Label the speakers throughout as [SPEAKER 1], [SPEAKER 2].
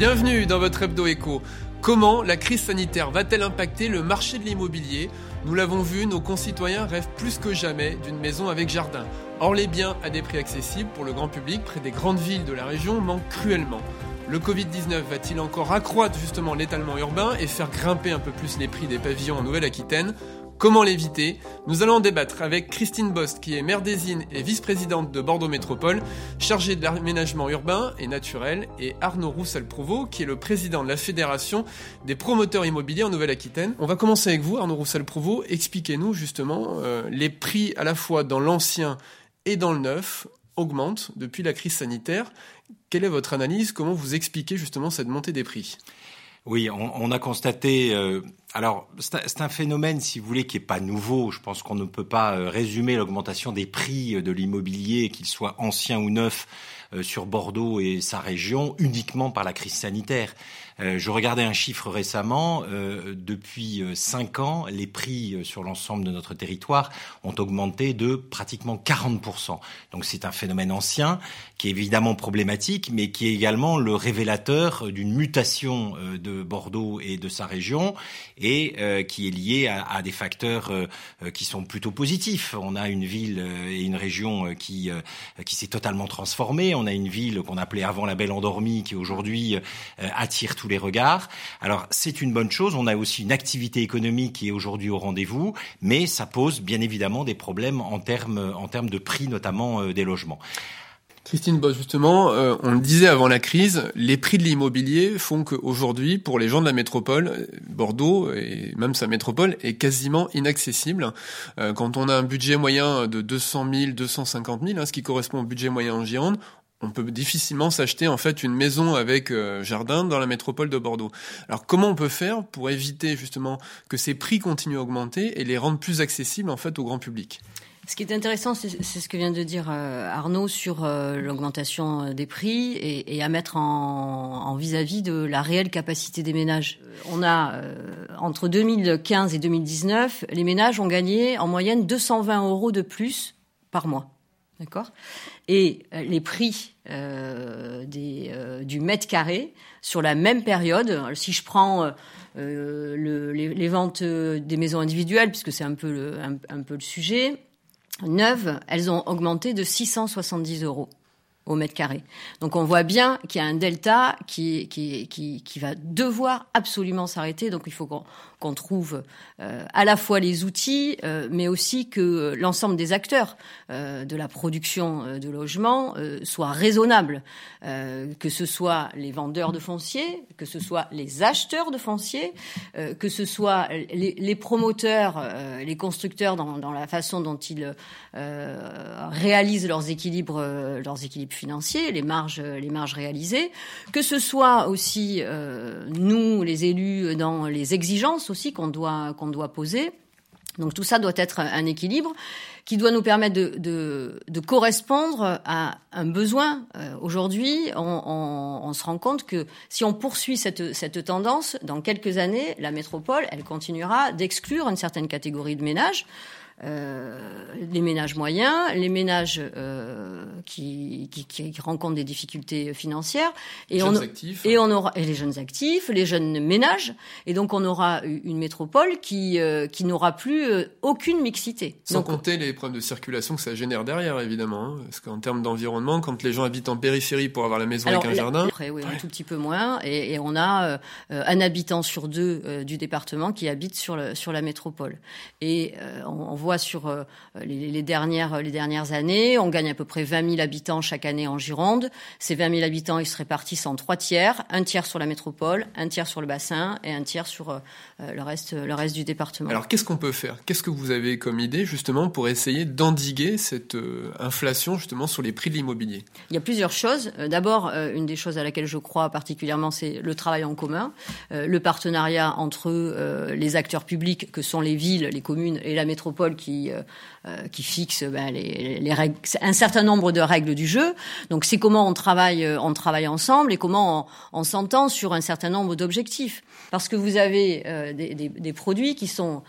[SPEAKER 1] Bienvenue dans votre hebdo écho. Comment la crise sanitaire va-t-elle impacter le marché de l'immobilier? Nous l'avons vu, nos concitoyens rêvent plus que jamais d'une maison avec jardin. Or, les biens à des prix accessibles pour le grand public près des grandes villes de la région manquent cruellement. Le Covid-19 va-t-il encore accroître justement l'étalement urbain et faire grimper un peu plus les prix des pavillons en Nouvelle-Aquitaine? Comment l'éviter? Nous allons en débattre avec Christine Bost, qui est maire des Innes et vice-présidente de Bordeaux Métropole, chargée de l'aménagement urbain et naturel, et Arnaud Roussel-Prouveau, qui est le président de la Fédération des promoteurs immobiliers en Nouvelle-Aquitaine. On va commencer avec vous, Arnaud Roussel-Prouveau. Expliquez-nous justement euh, les prix à la fois dans l'ancien et dans le neuf augmentent depuis la crise sanitaire. Quelle est votre analyse? Comment vous expliquez justement cette montée des prix?
[SPEAKER 2] Oui, on, a constaté. Euh, alors, c'est un phénomène, si vous voulez, qui n'est pas nouveau. Je pense qu'on ne peut pas euh, résumer l'augmentation des prix de l'immobilier, qu'il soit ancien ou neuf, euh, sur Bordeaux et sa région, uniquement par la crise sanitaire. Euh, je regardais un chiffre récemment. Euh, depuis euh, cinq ans, les prix sur l'ensemble de notre territoire ont augmenté de pratiquement 40%. Donc c'est un phénomène ancien qui est évidemment problématique, mais qui est également le révélateur d'une mutation de Bordeaux et de sa région et qui est lié à, à des facteurs qui sont plutôt positifs. On a une ville et une région qui qui s'est totalement transformée. On a une ville qu'on appelait avant la Belle Endormie qui aujourd'hui attire tous les regards. Alors c'est une bonne chose. On a aussi une activité économique qui est aujourd'hui au rendez-vous, mais ça pose bien évidemment des problèmes en termes en termes de prix, notamment euh, des logements.
[SPEAKER 1] Christine Boss, justement, euh, on le disait avant la crise, les prix de l'immobilier font qu'aujourd'hui, pour les gens de la métropole, Bordeaux et même sa métropole est quasiment inaccessible. Euh, quand on a un budget moyen de 200 000, 250 000, ce qui correspond au budget moyen en Gironde, on peut difficilement s'acheter en fait une maison avec euh, jardin dans la métropole de Bordeaux. Alors comment on peut faire pour éviter justement que ces prix continuent à augmenter et les rendre plus accessibles en fait au grand public?
[SPEAKER 3] Ce qui est intéressant, c'est ce que vient de dire euh, Arnaud sur euh, l'augmentation des prix et, à mettre en vis-à-vis de la réelle capacité des ménages. On a entre 2015 et 2019, les ménages ont gagné en moyenne 220 euros de plus par mois. D'accord? Et euh, les prix euh, euh, du mètre carré sur la même période, si je prends le, les, ventes des maisons individuelles, puisque c'est un peu le, un peu le sujet, neuves, elles ont augmenté de 670 euros au mètre carré. Donc on voit bien qu'il y a un delta qui, va devoir absolument s'arrêter. Donc il faut qu'on trouve euh, à la fois les outils, euh, mais aussi que l'ensemble des acteurs euh, de la production de logements soient raisonnables, que ce soit les vendeurs de fonciers, que ce soit les acheteurs de fonciers, que ce soit les, promoteurs, les constructeurs dans, la façon dont ils réalisent leurs équilibres financiers, les marges, les marges réalisées, que ce soit aussi nous, les élus, dans les exigences aussi qu'on doit, qu'on doit poser. Donc tout ça doit être un équilibre qui doit nous permettre de, correspondre à un besoin. Euh, aujourd'hui, on, on, se rend compte que si on poursuit cette, cette tendance, dans quelques années, la métropole, elle continuera d'exclure une certaine catégorie de ménages. Euh, les ménages moyens, les ménages euh, qui, qui, qui, rencontrent des difficultés financières,
[SPEAKER 1] et on, actifs.
[SPEAKER 3] et on aura et les jeunes actifs, les jeunes ménages, et donc on aura une métropole qui euh, qui n'aura plus aucune mixité.
[SPEAKER 1] Sans compter les problèmes de circulation que ça génère derrière, évidemment, hein, parce qu'en termes d'environnement, quand les gens habitent en périphérie pour avoir la maison avec un jardin,
[SPEAKER 3] après, oui, un tout petit peu moins, et, et on a un habitant sur deux du département qui habite sur la métropole, et on, on voit sur euh, les, dernières, les dernières années. On gagne à peu près 20 000 habitants chaque année en Gironde. Ces 20 000 habitants, ils se répartissent en trois tiers, un tiers sur la métropole, un tiers sur le bassin et un tiers sur euh, le, reste, le reste du département.
[SPEAKER 1] Alors qu'est-ce qu'on peut faire? Qu'est-ce que vous avez comme idée justement pour essayer d'endiguer cette euh, inflation justement sur les prix de l'immobilier?
[SPEAKER 3] Il y a plusieurs choses. D'abord, une des choses à laquelle je crois particulièrement, c'est le travail en commun, le partenariat entre les acteurs publics que sont les villes, les communes et la métropole qui qui fixe ben, les, les, règles, un certain nombre de règles du jeu. Donc c'est comment on travaille on travaille ensemble et comment on, on s'entend sur un certain nombre d'objectifs. Parce que vous avez des, des, des, produits qui sont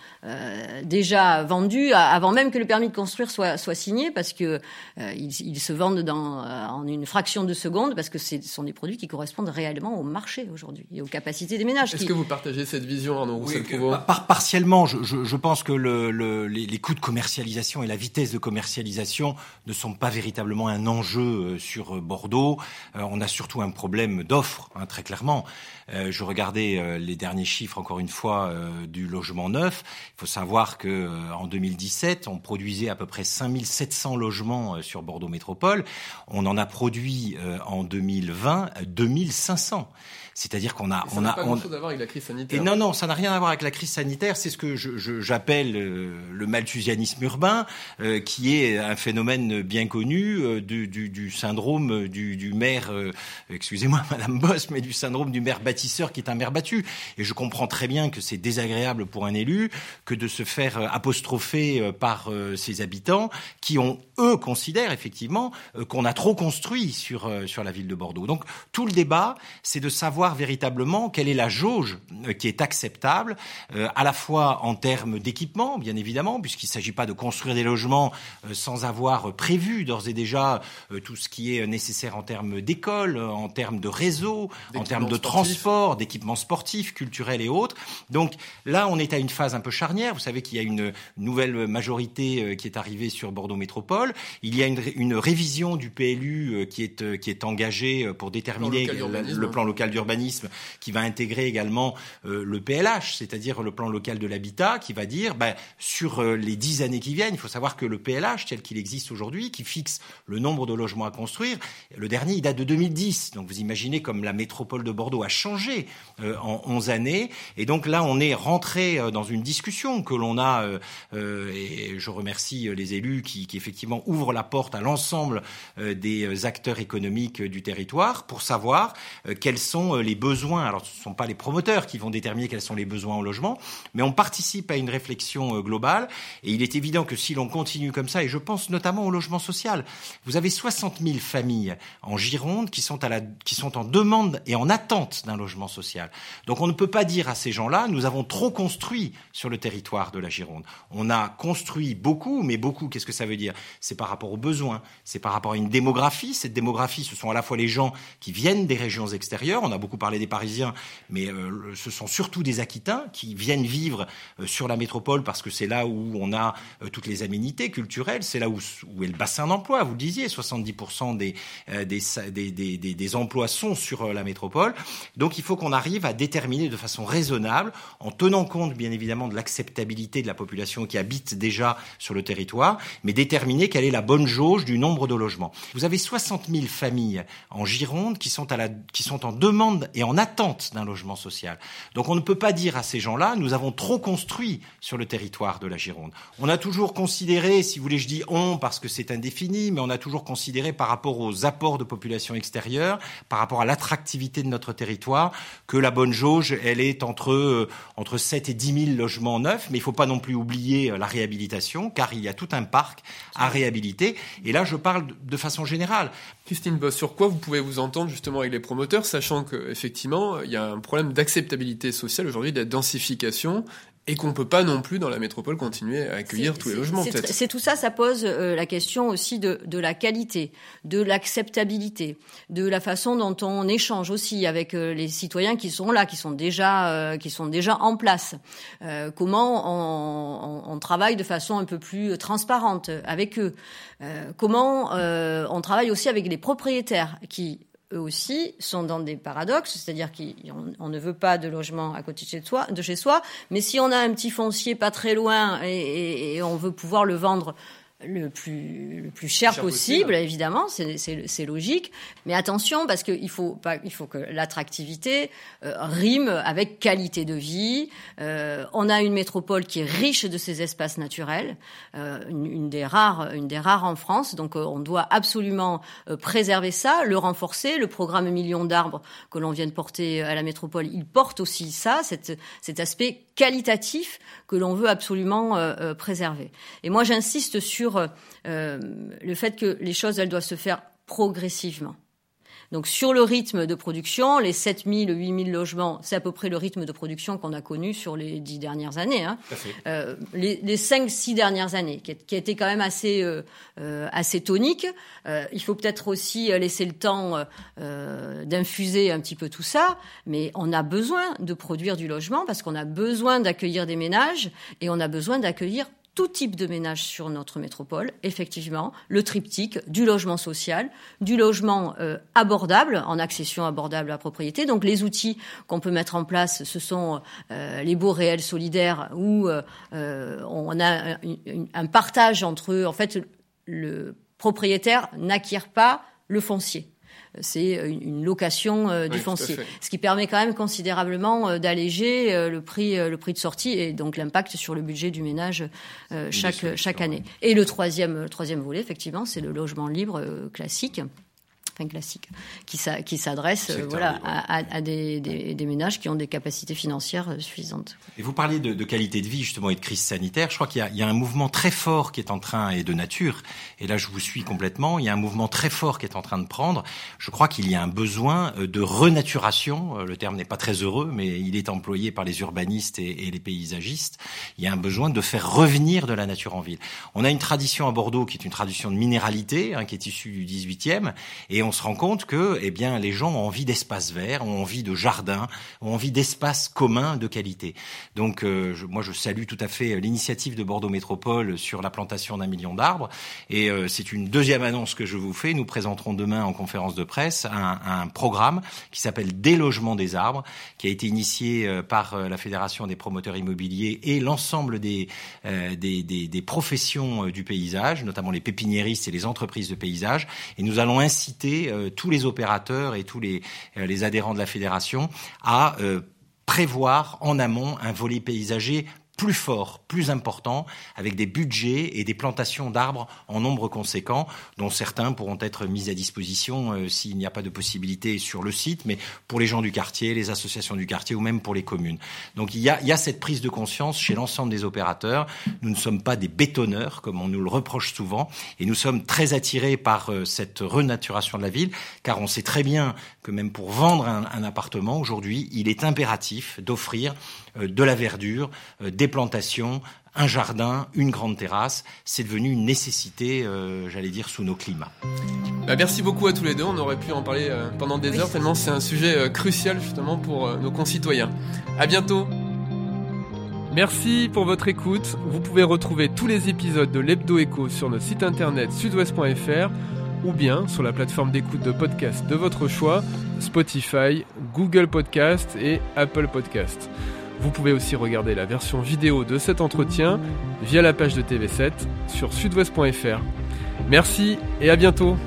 [SPEAKER 3] déjà vendus avant même que le permis de construire soit soit signé, parce que ils, ils, se vendent dans en une fraction de seconde, parce que ce sont des produits qui correspondent réellement au marché aujourd'hui et aux capacités des ménages.
[SPEAKER 1] Est-ce que vous partagez cette vision, Arnaud
[SPEAKER 2] oui, par, Partiellement, je, je, je, pense que le, le, les, les, coûts de commercialisation et la vitesse de commercialisation ne sont pas véritablement un enjeu euh, sur euh, Bordeaux. Euh, on a surtout un problème d'offre, hein, très clairement. Je regardais les derniers chiffres, encore une fois, du logement neuf. Il faut savoir que en 2017, on produisait à peu près 5700 logements sur Bordeaux Métropole. On en a produit en 2020 2500. C'est-à-dire qu'on a,
[SPEAKER 1] on
[SPEAKER 2] a,
[SPEAKER 1] pas
[SPEAKER 2] on...
[SPEAKER 1] chose à voir avec la crise sanitaire.
[SPEAKER 2] Et non, non, ça n'a rien à voir avec la crise sanitaire. C'est ce que j'appelle je, le malthusianisme urbain, euh, qui est un phénomène bien connu euh, du, syndrome du, du maire, euh, excusez-moi, Madame Boss, mais du syndrome du maire bâtisseur qui est un maire battu. Et je comprends très bien que c'est désagréable pour un élu que de se faire apostropher par ses habitants, qui ont eux considèrent effectivement qu'on a trop construit sur sur la ville de Bordeaux. Donc tout le débat, c'est de savoir véritablement quelle est la jauge euh, qui est acceptable, euh, à la fois en termes d'équipement, bien évidemment, puisqu'il ne s'agit pas de construire des logements euh, sans avoir prévu d'ores et déjà tout ce qui est nécessaire en termes d'école, en termes de réseau, en termes de transport, d'équipements sportifs, culturels et autres. Donc là, on est à une phase un peu charnière. Vous savez qu'il y a une nouvelle majorité qui est arrivée sur Bordeaux Métropole. Il y a une, une révision du PLU qui est, qui est engagée pour déterminer le plan local d'urbanisme qui va intégrer également euh, le PLH, c'est-à-dire le plan local de l'habitat, qui va dire ben, sur euh, les dix années qui viennent, il faut savoir que le PLH tel qu'il existe aujourd'hui, qui fixe le nombre de logements à construire, le dernier il date de 2010. Donc vous imaginez comme la métropole de Bordeaux a changé euh, en 11 années, et donc là on est rentré dans une discussion que l'on a, et je remercie les élus qui, qui effectivement ouvrent la porte à l'ensemble des acteurs économiques du territoire pour savoir quels sont euh, les besoins. Alors, ce ne sont pas les promoteurs qui vont déterminer quels sont les besoins au logement, mais on participe à une réflexion euh, globale. Et il est évident que si l'on continue comme ça, et je pense notamment au logement social, vous avez 60 000 familles en Gironde qui sont, à la, qui sont en demande et en attente d'un logement social. Donc, on ne peut pas dire à ces gens-là, nous avons trop construit sur le territoire de la Gironde. On a construit beaucoup, mais beaucoup, qu'est-ce que ça veut dire? C'est par rapport aux besoins, c'est par rapport à une démographie. Cette démographie, ce sont à la fois les gens qui viennent des régions extérieures. On a beaucoup parlé des Parisiens, mais euh, ce sont surtout des Aquitains qui viennent vivre euh, sur la métropole parce que c'est là où on a euh, toutes les aménités culturelles, c'est là où, est le bassin d'emploi. Vous le disiez, 70% des, des, emplois sont sur la métropole. Donc il faut qu'on arrive à déterminer de façon raisonnable, en tenant compte bien évidemment de l'acceptabilité de la population qui habite déjà sur le territoire, mais déterminer quelle est la bonne jauge du nombre de logements. Vous avez 60 000 familles en Gironde qui sont, à qui sont en demande et en attente d'un logement social. Donc on ne peut pas dire à ces gens-là, nous avons trop construit sur le territoire de la Gironde. On a toujours considéré, si vous voulez, je dis on parce que c'est indéfini, mais on a toujours considéré par rapport aux apports de population extérieure, par rapport à l'attractivité de notre territoire, que la bonne jauge, elle est entre, euh, entre 7 et 10 000 logements neufs, mais il ne faut pas non plus oublier euh, la réhabilitation, car il y a tout un parc à réhabiliter. Et là, je parle de façon générale.
[SPEAKER 1] Christine Boss, sur quoi vous pouvez vous entendre justement avec les promoteurs, sachant que effectivement, il y a un problème d'acceptabilité sociale aujourd'hui, de la densification, et qu'on ne peut pas non plus dans la métropole continuer à accueillir tous les logements.
[SPEAKER 3] C'est tout ça, ça pose euh, la question aussi de, de la qualité, de l'acceptabilité, de la façon dont on échange aussi avec euh, les citoyens qui sont là, qui sont déjà, euh, qui sont déjà en place. comment on, on, on, travaille de façon un peu plus transparente avec eux. comment on travaille aussi avec les propriétaires qui eux aussi sont dans des paradoxes, c'est-à-dire qu'on ne veut pas de logement à côté de chez, soi, de chez soi, mais si on a un petit foncier pas très loin et, et, et on veut pouvoir le vendre le plus, le plus cher, possible, évidemment, c'est logique. Mais attention, parce qu'il faut, pas, il faut que l'attractivité euh, rime avec qualité de vie. Euh, on a une métropole qui est riche de ses espaces naturels, euh, une, une, des rares, une des rares en France. Donc, on doit absolument préserver ça, le renforcer. Le programme Millions d'arbres que l'on vient de porter à la métropole, il porte aussi ça, cet aspect qualitatif que l'on veut absolument préserver. Et moi, j'insiste sur euh, le fait que les choses, elles doivent se faire progressivement. Donc sur le rythme de production, les 7000, 8000 logements, c'est à peu près le rythme de production qu'on a connu sur les dix dernières années. Hein. Euh, les, les cinq, six dernières années, qui, a été quand même assez, euh, euh assez tonique. Euh, il faut peut-être aussi laisser le temps d'infuser un petit peu tout ça, mais on a besoin de produire du logement parce qu'on a besoin d'accueillir des ménages et on a besoin d'accueillir tout type de ménage sur notre métropole, effectivement, le triptyque du logement social, du logement euh, abordable, en accession abordable à propriété. Donc les outils qu'on peut mettre en place, ce sont euh, les baux réels solidaires où euh, on a un, un, partage entre, en fait, le propriétaire n'acquiert pas le foncier c'est une location euh, du foncier, ce qui permet quand même considérablement euh, d'alléger euh, le prix, le prix de sortie et donc l'impact sur le budget du ménage chaque chaque année. Et le troisième, le troisième volet, effectivement, c'est le logement libre classique classique, qui, qui s'adresse euh, voilà, à, des, des, ménages qui ont des capacités financières euh, suffisantes.
[SPEAKER 2] Et vous parliez de, qualité de vie justement et de crise sanitaire. Je crois qu'il y, y, a un mouvement très fort qui est en train, et de nature, et là je vous suis complètement, il y a un mouvement très fort qui est en train de prendre. Je crois qu'il y a un besoin euh, de renaturation, le terme n'est pas très heureux, mais il est employé par les urbanistes et, et les paysagistes. Il y a un besoin de faire revenir de la nature en ville. On a une tradition à Bordeaux qui est une tradition de minéralité, hein, qui est issue du 18e, et on on se rend compte que, eh bien, les gens ont envie d'espaces verts, ont envie de jardins, ont envie d'espaces communs de qualité. Donc, euh, moi, je salue tout à fait l'initiative de Bordeaux Métropole sur la plantation d'un million d'arbres. Et euh, c'est une deuxième annonce que je vous fais. Nous présenterons demain en conférence de presse un, programme qui s'appelle Délogement des arbres, qui a été initié euh, par la Fédération des promoteurs immobiliers et l'ensemble des, des professions du paysage, notamment les pépiniéristes et les entreprises de paysage. Et nous allons inciter euh, tous les opérateurs et tous les, euh, adhérents de la fédération à euh, prévoir en amont un volet paysager plus fort, plus important, avec des budgets et des plantations d'arbres en nombre conséquent, dont certains pourront être mis à disposition euh, s'il n'y a pas de possibilité sur le site, mais pour les gens du quartier, les associations du quartier ou même pour les communes. Donc il y a, il y a cette prise de conscience chez l'ensemble des opérateurs. Nous ne sommes pas des bétonneurs, comme on nous le reproche souvent, et nous sommes très attirés par euh, cette renaturation de la ville, car on sait très bien que même pour vendre un, un appartement aujourd'hui, il est impératif d'offrir de la verdure, euh, des plantations, un jardin, une grande terrasse. C'est devenu une nécessité, euh, j'allais dire, sous nos climats.
[SPEAKER 1] Bah, merci beaucoup à tous les deux. On aurait pu en parler pendant des heures tellement c'est un sujet crucial justement pour nos concitoyens. À bientôt. Merci pour votre écoute. Vous pouvez retrouver tous les épisodes de l'Hebdo Echo sur notre site internet sudouest.fr ou bien sur la plateforme d'écoute de podcast de votre choix, Spotify, Google Podcast et Apple Podcast. Vous pouvez aussi regarder la version vidéo de cet entretien via la page de TV7 sur sudouest.fr. Merci et à bientôt